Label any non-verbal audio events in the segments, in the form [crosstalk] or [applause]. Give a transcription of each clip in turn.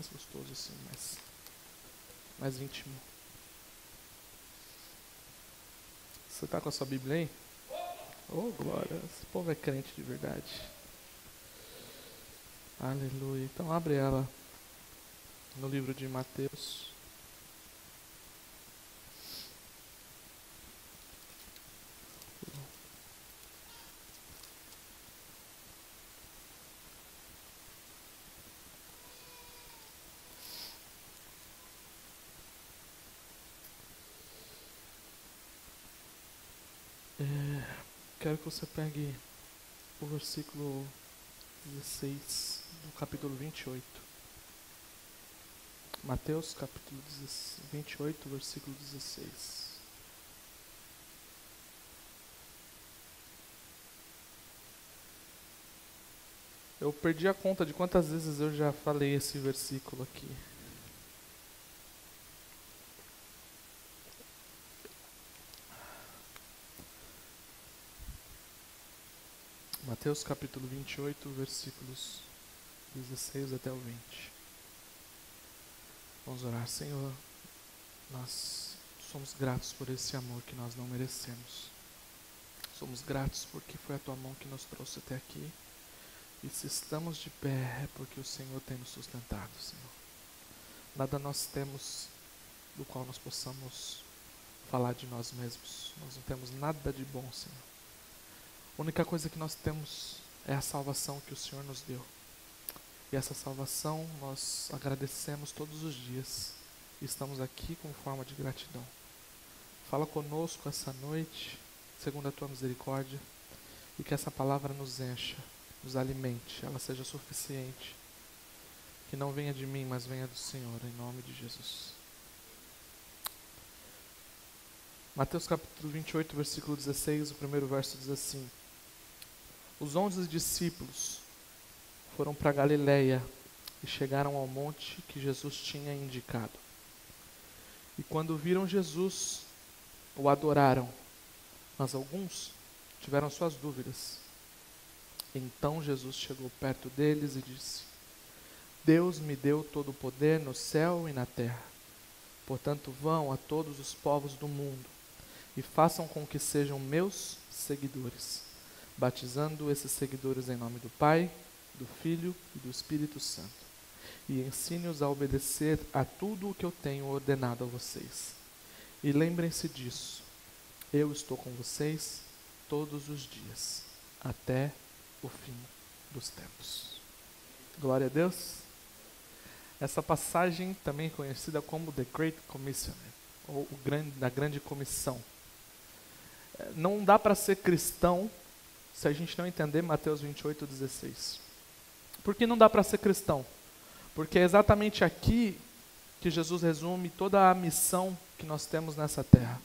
mais gostoso assim, mais, mais íntimo. Você está com a sua Bíblia aí? Oh, glória. Esse povo é crente de verdade. Aleluia. Então abre ela no livro de Mateus. Quero que você pegue o versículo 16 do capítulo 28. Mateus capítulo 28, versículo 16. Eu perdi a conta de quantas vezes eu já falei esse versículo aqui. Mateus capítulo 28, versículos 16 até o 20. Vamos orar, Senhor. Nós somos gratos por esse amor que nós não merecemos. Somos gratos porque foi a tua mão que nos trouxe até aqui. E se estamos de pé é porque o Senhor tem nos sustentado, Senhor. Nada nós temos do qual nós possamos falar de nós mesmos. Nós não temos nada de bom, Senhor. A única coisa que nós temos é a salvação que o Senhor nos deu. E essa salvação nós agradecemos todos os dias. Estamos aqui com forma de gratidão. Fala conosco essa noite, segundo a tua misericórdia, e que essa palavra nos encha, nos alimente, ela seja suficiente. Que não venha de mim, mas venha do Senhor, em nome de Jesus. Mateus capítulo 28, versículo 16, o primeiro verso diz assim: os onze discípulos foram para Galiléia e chegaram ao monte que Jesus tinha indicado. E quando viram Jesus, o adoraram, mas alguns tiveram suas dúvidas. Então Jesus chegou perto deles e disse: Deus me deu todo o poder no céu e na terra. Portanto, vão a todos os povos do mundo e façam com que sejam meus seguidores batizando esses seguidores em nome do Pai, do Filho e do Espírito Santo. E ensine-os a obedecer a tudo o que eu tenho ordenado a vocês. E lembrem-se disso. Eu estou com vocês todos os dias, até o fim dos tempos. Glória a Deus. Essa passagem também conhecida como The Great Commission, ou o grande, a grande comissão. É, não dá para ser cristão se a gente não entender Mateus 28, 16. Por que não dá para ser cristão? Porque é exatamente aqui que Jesus resume toda a missão que nós temos nessa terra.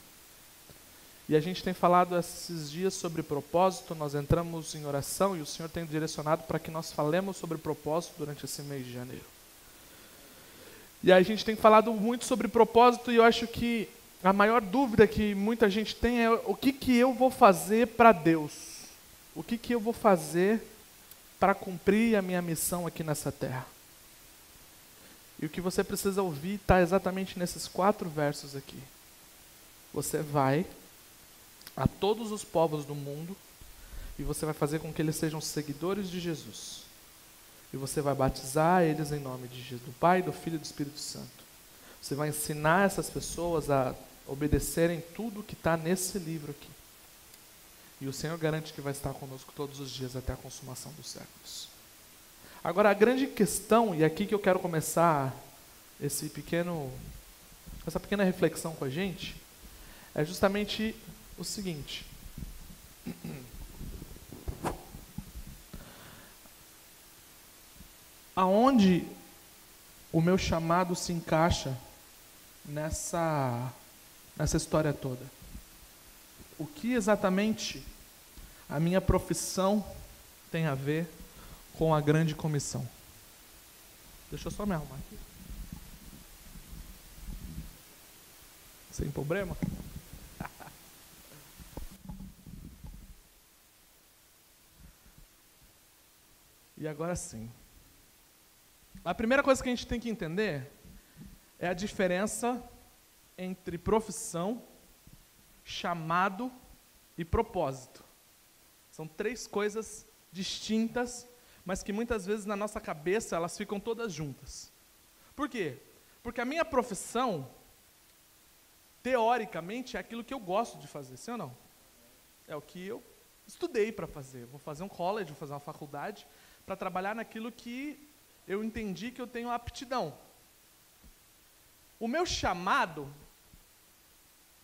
E a gente tem falado esses dias sobre propósito, nós entramos em oração e o Senhor tem direcionado para que nós falemos sobre propósito durante esse mês de janeiro. E a gente tem falado muito sobre propósito e eu acho que a maior dúvida que muita gente tem é o que, que eu vou fazer para Deus o que, que eu vou fazer para cumprir a minha missão aqui nessa terra? E o que você precisa ouvir está exatamente nesses quatro versos aqui. Você vai a todos os povos do mundo e você vai fazer com que eles sejam seguidores de Jesus. E você vai batizar eles em nome de Jesus, do Pai, do Filho e do Espírito Santo. Você vai ensinar essas pessoas a obedecerem tudo que está nesse livro aqui. E o Senhor garante que vai estar conosco todos os dias até a consumação dos séculos. Agora, a grande questão, e é aqui que eu quero começar esse pequeno, essa pequena reflexão com a gente, é justamente o seguinte. [clears throat] Aonde o meu chamado se encaixa nessa, nessa história toda? o que exatamente a minha profissão tem a ver com a grande comissão. Deixa eu só me arrumar aqui. Sem problema? [laughs] e agora sim. A primeira coisa que a gente tem que entender é a diferença entre profissão, chamado e propósito. São três coisas distintas, mas que muitas vezes na nossa cabeça elas ficam todas juntas. Por quê? Porque a minha profissão, teoricamente, é aquilo que eu gosto de fazer, sim ou não? É o que eu estudei para fazer. Vou fazer um college, vou fazer uma faculdade para trabalhar naquilo que eu entendi que eu tenho aptidão. O meu chamado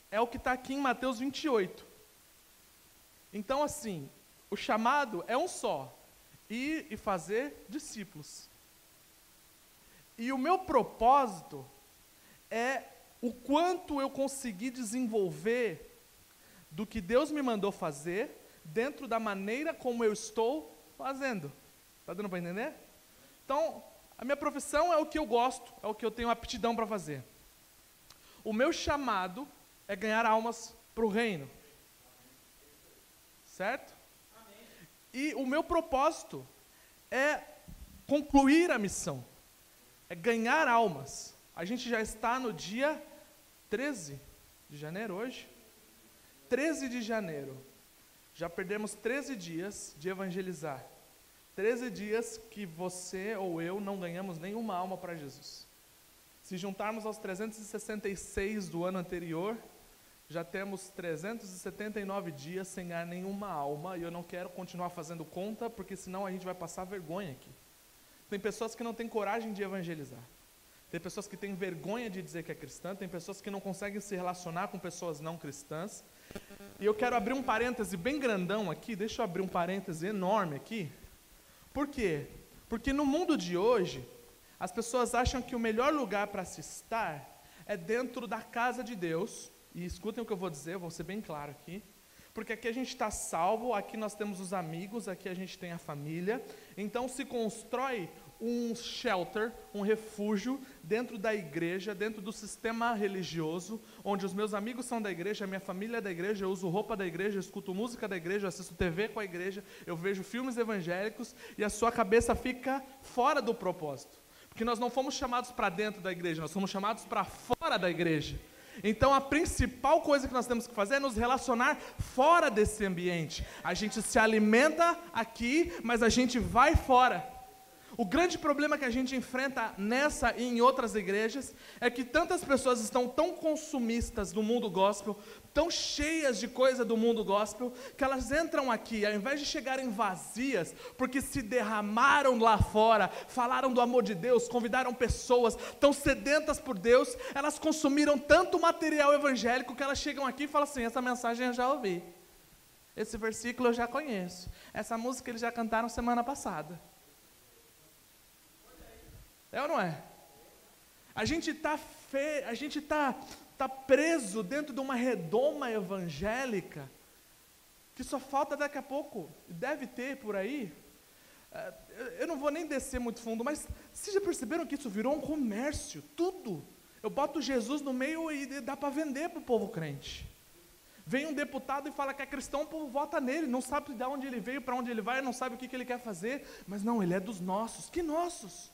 é o que está aqui em Mateus 28. Então, assim, o chamado é um só: ir e fazer discípulos. E o meu propósito é o quanto eu consegui desenvolver do que Deus me mandou fazer dentro da maneira como eu estou fazendo. Está dando para entender? Então, a minha profissão é o que eu gosto, é o que eu tenho aptidão para fazer. O meu chamado é ganhar almas para o reino. Certo? E o meu propósito é concluir a missão, é ganhar almas. A gente já está no dia 13 de janeiro hoje. 13 de janeiro. Já perdemos 13 dias de evangelizar. 13 dias que você ou eu não ganhamos nenhuma alma para Jesus. Se juntarmos aos 366 do ano anterior, já temos 379 dias sem ganhar nenhuma alma e eu não quero continuar fazendo conta, porque senão a gente vai passar vergonha aqui. Tem pessoas que não têm coragem de evangelizar. Tem pessoas que têm vergonha de dizer que é cristã, tem pessoas que não conseguem se relacionar com pessoas não cristãs. E eu quero abrir um parêntese bem grandão aqui, deixa eu abrir um parêntese enorme aqui. Por quê? Porque no mundo de hoje, as pessoas acham que o melhor lugar para se estar é dentro da casa de Deus, e escutem o que eu vou dizer, eu vou ser bem claro aqui. Porque aqui a gente está salvo, aqui nós temos os amigos, aqui a gente tem a família. Então se constrói um shelter, um refúgio dentro da igreja, dentro do sistema religioso, onde os meus amigos são da igreja, a minha família é da igreja, eu uso roupa da igreja, eu escuto música da igreja, eu assisto TV com a igreja, eu vejo filmes evangélicos e a sua cabeça fica fora do propósito. Porque nós não fomos chamados para dentro da igreja, nós fomos chamados para fora da igreja. Então a principal coisa que nós temos que fazer é nos relacionar fora desse ambiente. A gente se alimenta aqui, mas a gente vai fora. O grande problema que a gente enfrenta nessa e em outras igrejas é que tantas pessoas estão tão consumistas do mundo gospel, tão cheias de coisa do mundo gospel, que elas entram aqui, ao invés de chegarem vazias, porque se derramaram lá fora, falaram do amor de Deus, convidaram pessoas, tão sedentas por Deus, elas consumiram tanto material evangélico que elas chegam aqui e falam assim: essa mensagem eu já ouvi, esse versículo eu já conheço, essa música eles já cantaram semana passada. É ou não é? A gente está fe... a gente tá, tá preso dentro de uma redoma evangélica que só falta daqui a pouco, deve ter por aí. É, eu não vou nem descer muito fundo, mas vocês já perceberam que isso virou um comércio? Tudo. Eu boto Jesus no meio e dá para vender para o povo crente. Vem um deputado e fala que é cristão, o povo vota nele, não sabe de onde ele veio, para onde ele vai, não sabe o que, que ele quer fazer, mas não, ele é dos nossos. Que nossos?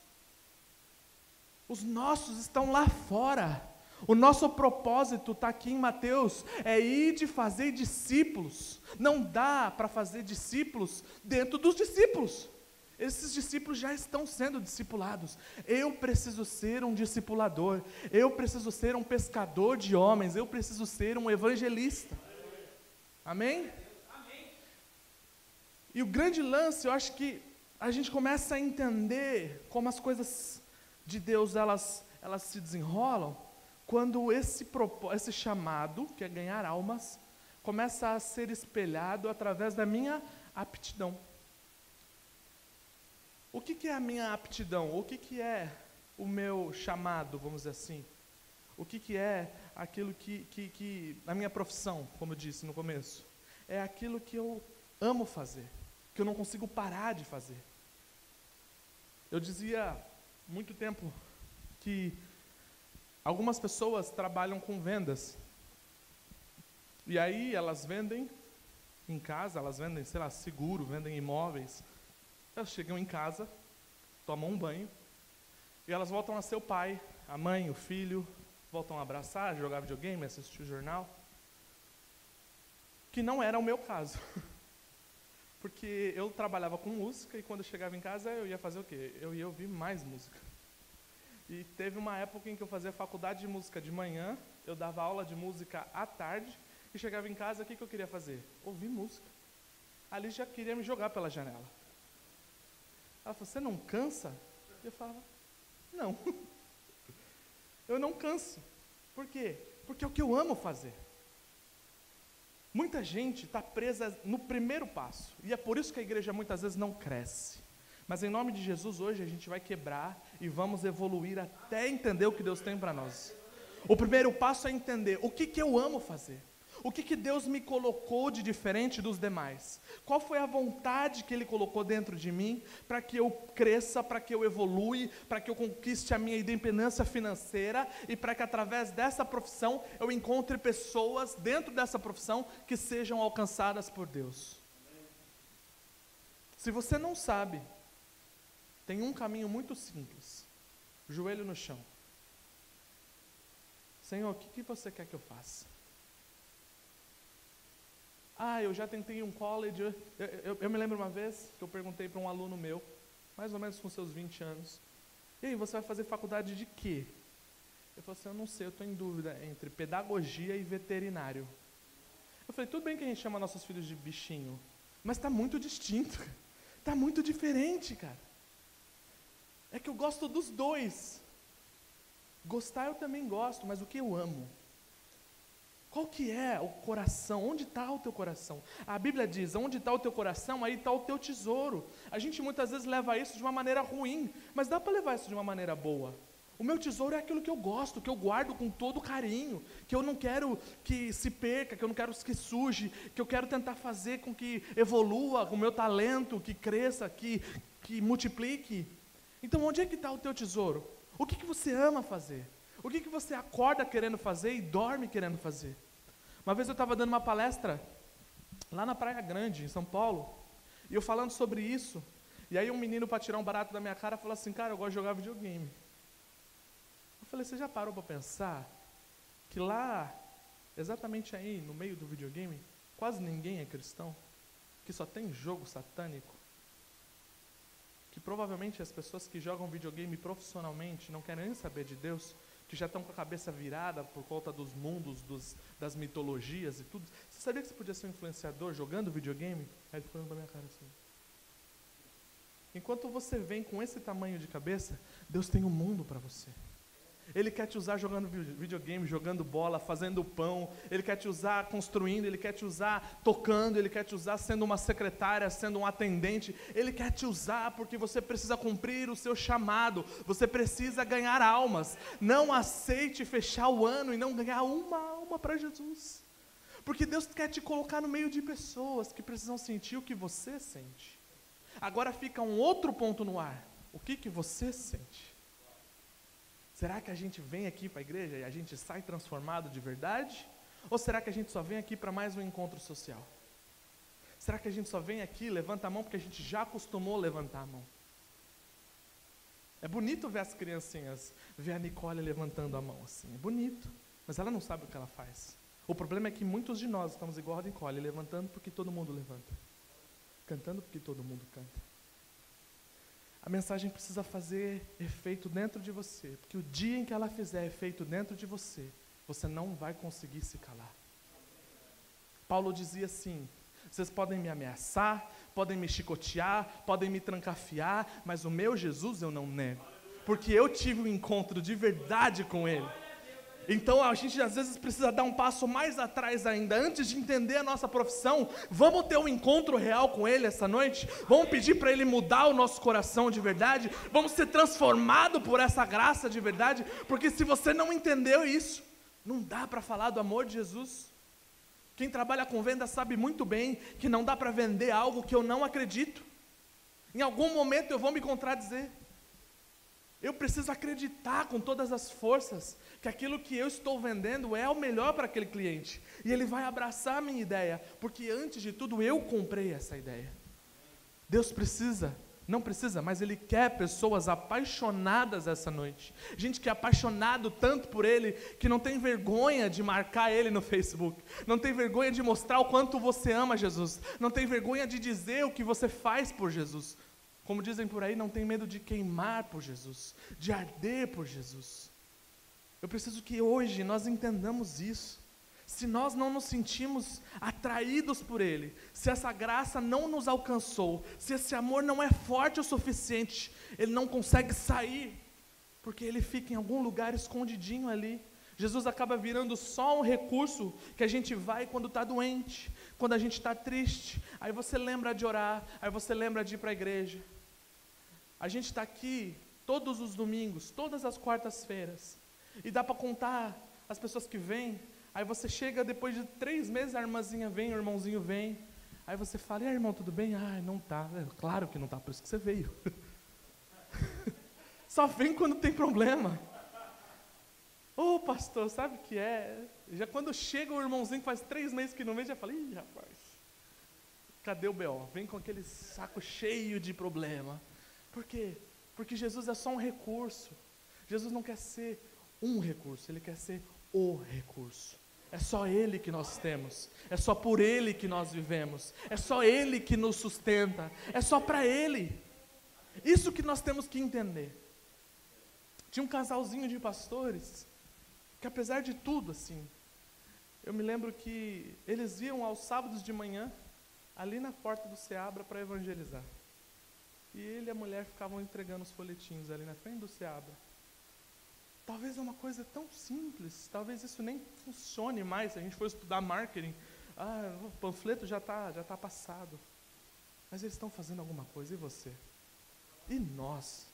Os nossos estão lá fora. O nosso propósito está aqui em Mateus, é ir de fazer discípulos. Não dá para fazer discípulos dentro dos discípulos. Esses discípulos já estão sendo discipulados. Eu preciso ser um discipulador. Eu preciso ser um pescador de homens. Eu preciso ser um evangelista. Amém? E o grande lance, eu acho que a gente começa a entender como as coisas de Deus elas, elas se desenrolam quando esse, esse chamado, que é ganhar almas, começa a ser espelhado através da minha aptidão. O que, que é a minha aptidão? O que, que é o meu chamado, vamos dizer assim? O que, que é aquilo que, que, que. A minha profissão, como eu disse no começo? É aquilo que eu amo fazer, que eu não consigo parar de fazer. Eu dizia muito tempo que algumas pessoas trabalham com vendas. E aí elas vendem em casa, elas vendem, sei lá, seguro, vendem imóveis. Elas chegam em casa, tomam um banho, E elas voltam a ser o pai, a mãe, o filho, voltam a abraçar, jogar videogame, assistir o jornal. Que não era o meu caso. [laughs] Porque eu trabalhava com música e quando eu chegava em casa eu ia fazer o quê? Eu ia ouvir mais música. E teve uma época em que eu fazia faculdade de música de manhã, eu dava aula de música à tarde e chegava em casa, o que, que eu queria fazer? Ouvir música. Ali já queria me jogar pela janela. Ela falou, você não cansa? Eu falava, não. [laughs] Eu não canso. Por quê? Porque é o que eu amo fazer. Muita gente está presa no primeiro passo, e é por isso que a igreja muitas vezes não cresce. Mas em nome de Jesus, hoje a gente vai quebrar e vamos evoluir até entender o que Deus tem para nós. O primeiro passo é entender o que, que eu amo fazer. O que, que Deus me colocou de diferente dos demais? Qual foi a vontade que Ele colocou dentro de mim para que eu cresça, para que eu evolui, para que eu conquiste a minha independência financeira e para que através dessa profissão eu encontre pessoas dentro dessa profissão que sejam alcançadas por Deus? Se você não sabe, tem um caminho muito simples: joelho no chão. Senhor, o que, que você quer que eu faça? Ah, eu já tentei um college. Eu, eu, eu me lembro uma vez que eu perguntei para um aluno meu, mais ou menos com seus 20 anos: E aí, você vai fazer faculdade de quê? Ele falou assim: Eu não sei, eu estou em dúvida entre pedagogia e veterinário. Eu falei: Tudo bem que a gente chama nossos filhos de bichinho, mas está muito distinto, está [laughs] muito diferente, cara. É que eu gosto dos dois. Gostar eu também gosto, mas o que eu amo? Qual que é o coração? Onde está o teu coração? A Bíblia diz: onde está o teu coração, aí está o teu tesouro. A gente muitas vezes leva isso de uma maneira ruim, mas dá para levar isso de uma maneira boa. O meu tesouro é aquilo que eu gosto, que eu guardo com todo carinho, que eu não quero que se perca, que eu não quero que suje, que eu quero tentar fazer com que evolua o meu talento, que cresça, que, que multiplique. Então, onde é que está o teu tesouro? O que, que você ama fazer? O que, que você acorda querendo fazer e dorme querendo fazer? Uma vez eu estava dando uma palestra lá na Praia Grande, em São Paulo, e eu falando sobre isso, e aí um menino para tirar um barato da minha cara falou assim, cara, eu gosto de jogar videogame. Eu falei, você já parou para pensar que lá, exatamente aí, no meio do videogame, quase ninguém é cristão? Que só tem jogo satânico? Que provavelmente as pessoas que jogam videogame profissionalmente não querem nem saber de Deus, que já estão com a cabeça virada por conta dos mundos, dos, das mitologias e tudo. Você sabia que você podia ser um influenciador jogando videogame? Aí ele ficou olhando pra minha cara assim. Enquanto você vem com esse tamanho de cabeça, Deus tem um mundo para você. Ele quer te usar jogando videogame, jogando bola, fazendo pão. Ele quer te usar construindo, ele quer te usar tocando, ele quer te usar sendo uma secretária, sendo um atendente. Ele quer te usar porque você precisa cumprir o seu chamado. Você precisa ganhar almas. Não aceite fechar o ano e não ganhar uma alma para Jesus. Porque Deus quer te colocar no meio de pessoas que precisam sentir o que você sente. Agora fica um outro ponto no ar. O que, que você sente? Será que a gente vem aqui para a igreja e a gente sai transformado de verdade? Ou será que a gente só vem aqui para mais um encontro social? Será que a gente só vem aqui, levanta a mão porque a gente já acostumou levantar a mão? É bonito ver as criancinhas, ver a Nicole levantando a mão assim, é bonito, mas ela não sabe o que ela faz. O problema é que muitos de nós estamos igual a Nicole, levantando porque todo mundo levanta, cantando porque todo mundo canta. A mensagem precisa fazer efeito dentro de você, porque o dia em que ela fizer efeito dentro de você, você não vai conseguir se calar. Paulo dizia assim: vocês podem me ameaçar, podem me chicotear, podem me trancafiar, mas o meu Jesus eu não nego, porque eu tive um encontro de verdade com Ele. Então a gente às vezes precisa dar um passo mais atrás ainda, antes de entender a nossa profissão. Vamos ter um encontro real com Ele essa noite? Vamos pedir para Ele mudar o nosso coração de verdade? Vamos ser transformados por essa graça de verdade? Porque se você não entendeu isso, não dá para falar do amor de Jesus. Quem trabalha com venda sabe muito bem que não dá para vender algo que eu não acredito. Em algum momento eu vou me contradizer. Eu preciso acreditar com todas as forças que aquilo que eu estou vendendo é o melhor para aquele cliente. E ele vai abraçar a minha ideia, porque antes de tudo eu comprei essa ideia. Deus precisa Não precisa, mas Ele quer pessoas apaixonadas essa noite. Gente que é apaixonado tanto por Ele que não tem vergonha de marcar Ele no Facebook, não tem vergonha de mostrar o quanto você ama Jesus, não tem vergonha de dizer o que você faz por Jesus. Como dizem por aí, não tem medo de queimar por Jesus, de arder por Jesus. Eu preciso que hoje nós entendamos isso se nós não nos sentimos atraídos por Ele, se essa graça não nos alcançou, se esse amor não é forte o suficiente, ele não consegue sair, porque ele fica em algum lugar escondidinho ali. Jesus acaba virando só um recurso que a gente vai quando está doente, quando a gente está triste. Aí você lembra de orar, aí você lembra de ir para a igreja. A gente está aqui todos os domingos, todas as quartas-feiras, e dá para contar as pessoas que vêm Aí você chega depois de três meses, a irmãzinha vem, o irmãozinho vem. Aí você fala, e aí, irmão, tudo bem? Ah, não tá. É, claro que não tá, por isso que você veio. [laughs] Só vem quando tem problema. Ô oh, pastor, sabe o que é? Já quando chega o irmãozinho que faz três meses que não vem, já fala, ih, rapaz, cadê o B.O.? Vem com aquele saco cheio de problema. Por quê? Porque Jesus é só um recurso. Jesus não quer ser um recurso, ele quer ser o recurso. É só Ele que nós temos, é só por Ele que nós vivemos, é só Ele que nos sustenta, é só para Ele. Isso que nós temos que entender. Tinha um casalzinho de pastores que, apesar de tudo, assim, eu me lembro que eles iam aos sábados de manhã ali na porta do Seabra para evangelizar. E ele e a mulher ficavam entregando os folhetinhos ali na frente do Seabra. Talvez é uma coisa tão simples, talvez isso nem funcione mais se a gente for estudar marketing. Ah, o panfleto já está já tá passado. Mas eles estão fazendo alguma coisa, e você? E nós?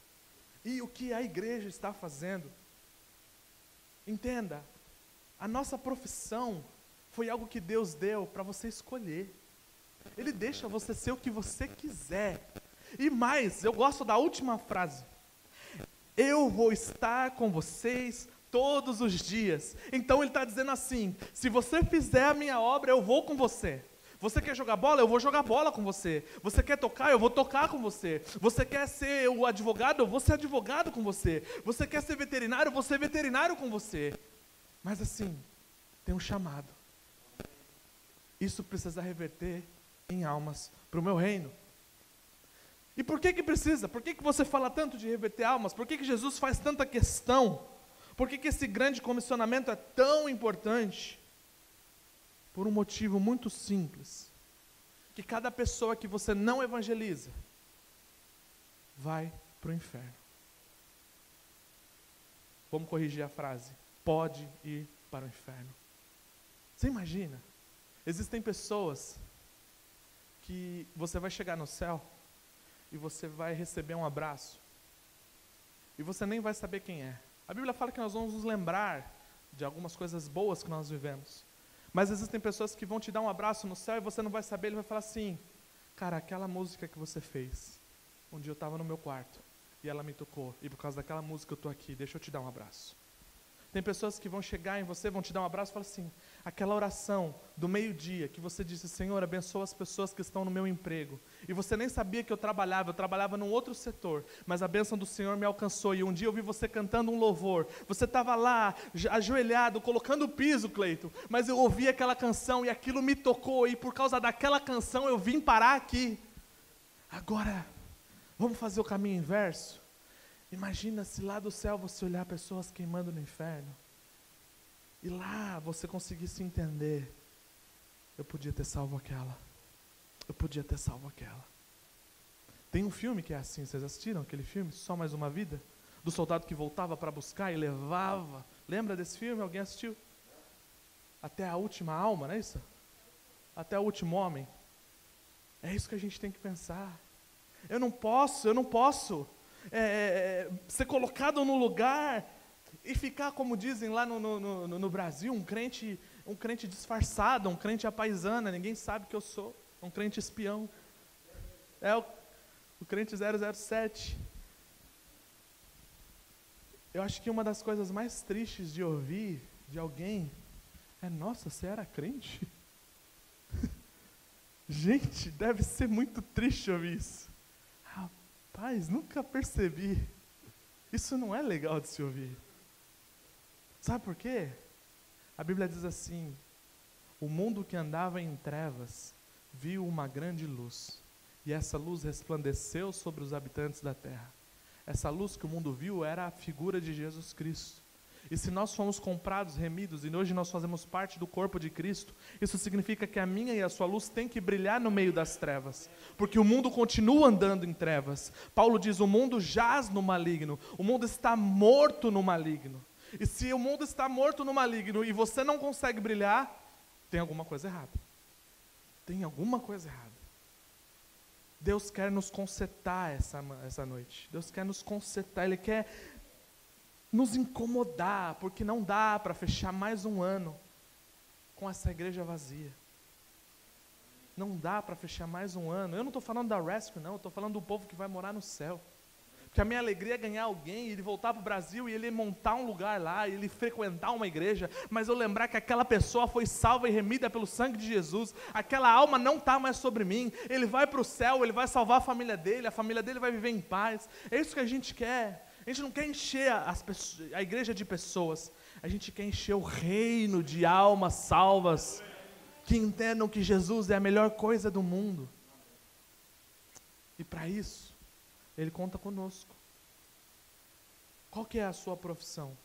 E o que a igreja está fazendo? Entenda, a nossa profissão foi algo que Deus deu para você escolher. Ele deixa você ser o que você quiser. E mais, eu gosto da última frase. Eu vou estar com vocês todos os dias. Então ele está dizendo assim: se você fizer a minha obra, eu vou com você. Você quer jogar bola? Eu vou jogar bola com você. Você quer tocar? Eu vou tocar com você. Você quer ser o advogado? Eu vou ser advogado com você. Você quer ser veterinário? Eu vou ser veterinário com você. Mas assim, tem um chamado. Isso precisa reverter em almas para o meu reino. E por que que precisa? Por que que você fala tanto de reverter almas? Por que que Jesus faz tanta questão? Por que que esse grande comissionamento é tão importante? Por um motivo muito simples. Que cada pessoa que você não evangeliza vai para o inferno. Vamos corrigir a frase. Pode ir para o inferno. Você imagina? Existem pessoas que você vai chegar no céu e você vai receber um abraço. E você nem vai saber quem é. A Bíblia fala que nós vamos nos lembrar de algumas coisas boas que nós vivemos. Mas existem pessoas que vão te dar um abraço no céu e você não vai saber, ele vai falar assim: Cara, aquela música que você fez, um dia eu estava no meu quarto e ela me tocou, e por causa daquela música eu estou aqui, deixa eu te dar um abraço. Tem pessoas que vão chegar em você, vão te dar um abraço e falar assim: aquela oração do meio-dia que você disse, Senhor, abençoa as pessoas que estão no meu emprego. E você nem sabia que eu trabalhava, eu trabalhava num outro setor, mas a bênção do Senhor me alcançou. E um dia eu vi você cantando um louvor. Você estava lá, ajoelhado, colocando o piso, Cleito, mas eu ouvi aquela canção e aquilo me tocou. E por causa daquela canção eu vim parar aqui. Agora, vamos fazer o caminho inverso? Imagina se lá do céu você olhar pessoas queimando no inferno. E lá você conseguisse entender. Eu podia ter salvo aquela. Eu podia ter salvo aquela. Tem um filme que é assim, vocês assistiram aquele filme? Só Mais Uma Vida? Do soldado que voltava para buscar e levava. Lembra desse filme? Alguém assistiu? Até a última alma, não é isso? Até o último homem. É isso que a gente tem que pensar. Eu não posso, eu não posso é, é, ser colocado no lugar e ficar, como dizem lá no, no, no, no, Brasil, um crente, um crente disfarçado, um crente apaisana, ninguém sabe que eu sou, um crente espião. É o, o crente 007. Eu acho que uma das coisas mais tristes de ouvir de alguém é: nossa, você era crente? [laughs] Gente, deve ser muito triste ouvir isso. Rapaz, nunca percebi. Isso não é legal de se ouvir. Sabe por quê? A Bíblia diz assim: o mundo que andava em trevas viu uma grande luz, e essa luz resplandeceu sobre os habitantes da terra. Essa luz que o mundo viu era a figura de Jesus Cristo. E se nós fomos comprados, remidos, e hoje nós fazemos parte do corpo de Cristo, isso significa que a minha e a sua luz tem que brilhar no meio das trevas, porque o mundo continua andando em trevas. Paulo diz: o mundo jaz no maligno, o mundo está morto no maligno. E se o mundo está morto no maligno e você não consegue brilhar, tem alguma coisa errada. Tem alguma coisa errada. Deus quer nos consertar essa, essa noite. Deus quer nos consertar. Ele quer nos incomodar, porque não dá para fechar mais um ano com essa igreja vazia. Não dá para fechar mais um ano. Eu não estou falando da Rescue, não. Estou falando do povo que vai morar no céu. Porque a minha alegria é ganhar alguém, ele voltar para o Brasil e ele montar um lugar lá, ele frequentar uma igreja, mas eu lembrar que aquela pessoa foi salva e remida pelo sangue de Jesus, aquela alma não está mais sobre mim, ele vai para o céu, ele vai salvar a família dele, a família dele vai viver em paz. É isso que a gente quer. A gente não quer encher pessoas, a igreja de pessoas, a gente quer encher o reino de almas salvas, que entendam que Jesus é a melhor coisa do mundo. E para isso, ele conta conosco. Qual que é a sua profissão?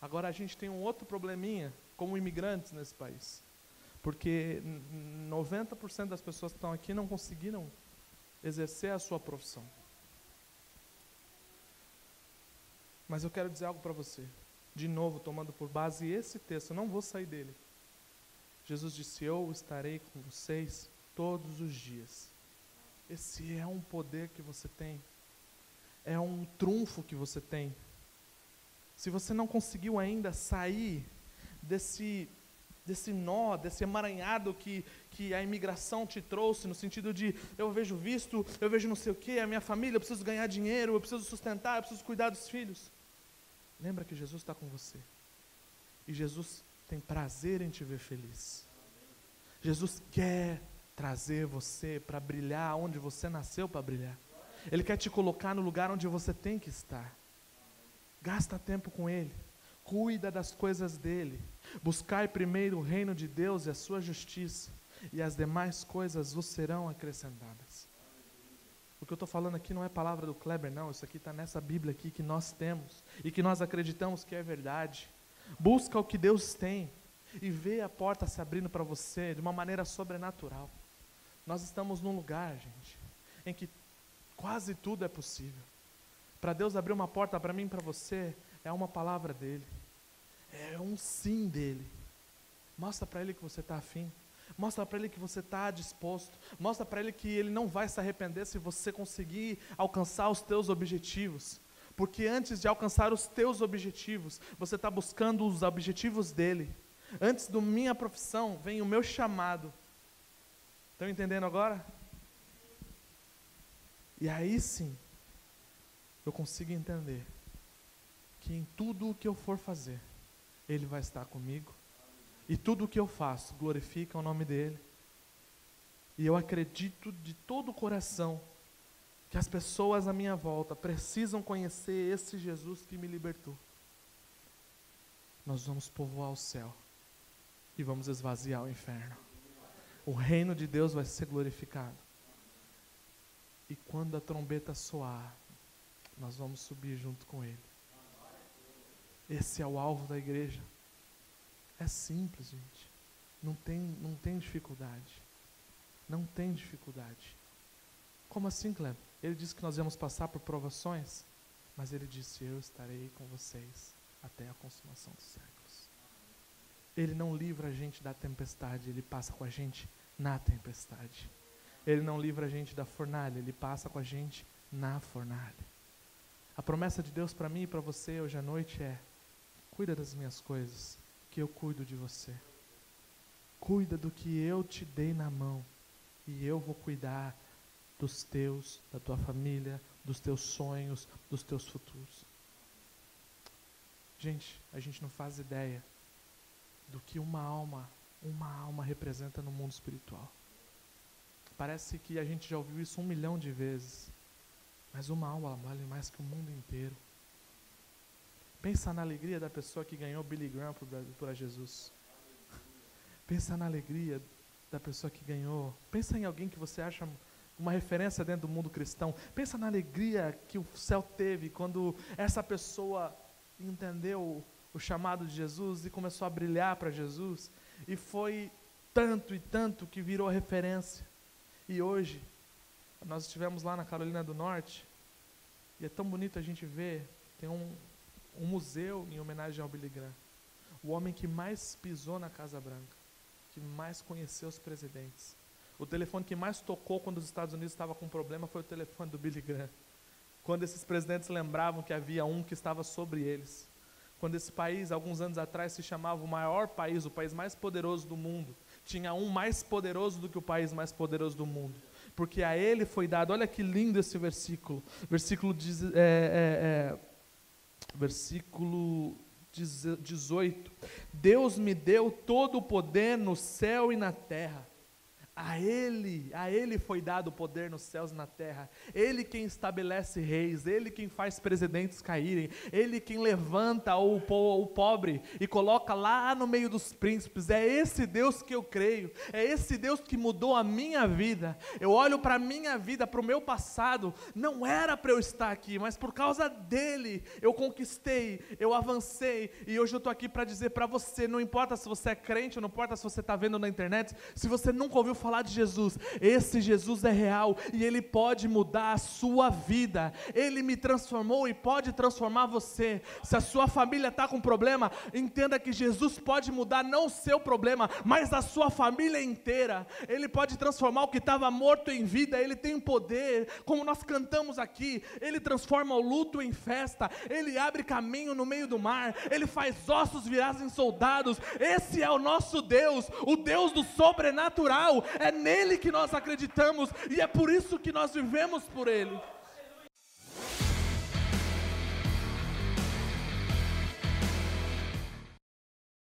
Agora a gente tem um outro probleminha como imigrantes nesse país. Porque 90% das pessoas que estão aqui não conseguiram exercer a sua profissão. Mas eu quero dizer algo para você. De novo, tomando por base esse texto, eu não vou sair dele. Jesus disse: Eu estarei com vocês todos os dias. Esse é um poder que você tem é um trunfo que você tem. Se você não conseguiu ainda sair desse, desse nó, desse emaranhado que, que a imigração te trouxe, no sentido de eu vejo visto, eu vejo não sei o que, a minha família, eu preciso ganhar dinheiro, eu preciso sustentar, eu preciso cuidar dos filhos. Lembra que Jesus está com você. E Jesus tem prazer em te ver feliz. Jesus quer trazer você para brilhar onde você nasceu para brilhar. Ele quer te colocar no lugar onde você tem que estar. Gasta tempo com Ele. Cuida das coisas dele. Buscai primeiro o reino de Deus e a sua justiça, e as demais coisas vos serão acrescentadas. O que eu estou falando aqui não é palavra do Kleber, não. Isso aqui está nessa Bíblia aqui que nós temos e que nós acreditamos que é verdade. Busca o que Deus tem e vê a porta se abrindo para você de uma maneira sobrenatural. Nós estamos num lugar, gente, em que Quase tudo é possível. Para Deus abrir uma porta para mim e para você, é uma palavra dele. É um sim dele. Mostra para ele que você está afim. Mostra para ele que você está disposto. Mostra para ele que ele não vai se arrepender se você conseguir alcançar os teus objetivos. Porque antes de alcançar os teus objetivos, você está buscando os objetivos dele. Antes da minha profissão, vem o meu chamado. Estão entendendo agora? E aí sim, eu consigo entender que em tudo o que eu for fazer, Ele vai estar comigo. E tudo o que eu faço glorifica o nome dEle. E eu acredito de todo o coração que as pessoas à minha volta precisam conhecer esse Jesus que me libertou. Nós vamos povoar o céu e vamos esvaziar o inferno. O reino de Deus vai ser glorificado. E quando a trombeta soar, nós vamos subir junto com Ele. Esse é o alvo da igreja. É simples, gente. Não tem, não tem dificuldade. Não tem dificuldade. Como assim, Cleber? Ele disse que nós íamos passar por provações, mas ele disse: Eu estarei com vocês até a consumação dos séculos. Ele não livra a gente da tempestade, ele passa com a gente na tempestade. Ele não livra a gente da fornalha, ele passa com a gente na fornalha. A promessa de Deus para mim e para você hoje à noite é: cuida das minhas coisas, que eu cuido de você. Cuida do que eu te dei na mão, e eu vou cuidar dos teus, da tua família, dos teus sonhos, dos teus futuros. Gente, a gente não faz ideia do que uma alma, uma alma representa no mundo espiritual. Parece que a gente já ouviu isso um milhão de vezes. Mas uma alma vale mais que o mundo inteiro. Pensa na alegria da pessoa que ganhou Billy Graham para Jesus. [laughs] Pensa na alegria da pessoa que ganhou. Pensa em alguém que você acha uma referência dentro do mundo cristão. Pensa na alegria que o céu teve quando essa pessoa entendeu o chamado de Jesus e começou a brilhar para Jesus. E foi tanto e tanto que virou referência. E hoje, nós estivemos lá na Carolina do Norte, e é tão bonito a gente ver, tem um, um museu em homenagem ao Billy Graham. O homem que mais pisou na Casa Branca, que mais conheceu os presidentes. O telefone que mais tocou quando os Estados Unidos estavam com problema foi o telefone do Billy Graham. Quando esses presidentes lembravam que havia um que estava sobre eles. Quando esse país, alguns anos atrás, se chamava o maior país, o país mais poderoso do mundo, tinha um mais poderoso do que o país mais poderoso do mundo. Porque a ele foi dado, olha que lindo esse versículo. Versículo, diz, é, é, é, versículo 18. Deus me deu todo o poder no céu e na terra. A Ele, a Ele foi dado o poder nos céus e na terra. Ele quem estabelece reis, Ele quem faz presidentes caírem, Ele quem levanta o, o pobre e coloca lá no meio dos príncipes. É esse Deus que eu creio, é esse Deus que mudou a minha vida. Eu olho para a minha vida, para o meu passado, não era para eu estar aqui, mas por causa dele eu conquistei, eu avancei e hoje eu estou aqui para dizer para você: não importa se você é crente, não importa se você está vendo na internet, se você nunca ouviu falar de Jesus. Esse Jesus é real e ele pode mudar a sua vida. Ele me transformou e pode transformar você. Se a sua família está com problema, entenda que Jesus pode mudar não o seu problema, mas a sua família inteira. Ele pode transformar o que estava morto em vida. Ele tem poder, como nós cantamos aqui. Ele transforma o luto em festa. Ele abre caminho no meio do mar. Ele faz ossos virarem soldados. Esse é o nosso Deus, o Deus do sobrenatural é nele que nós acreditamos e é por isso que nós vivemos por ele.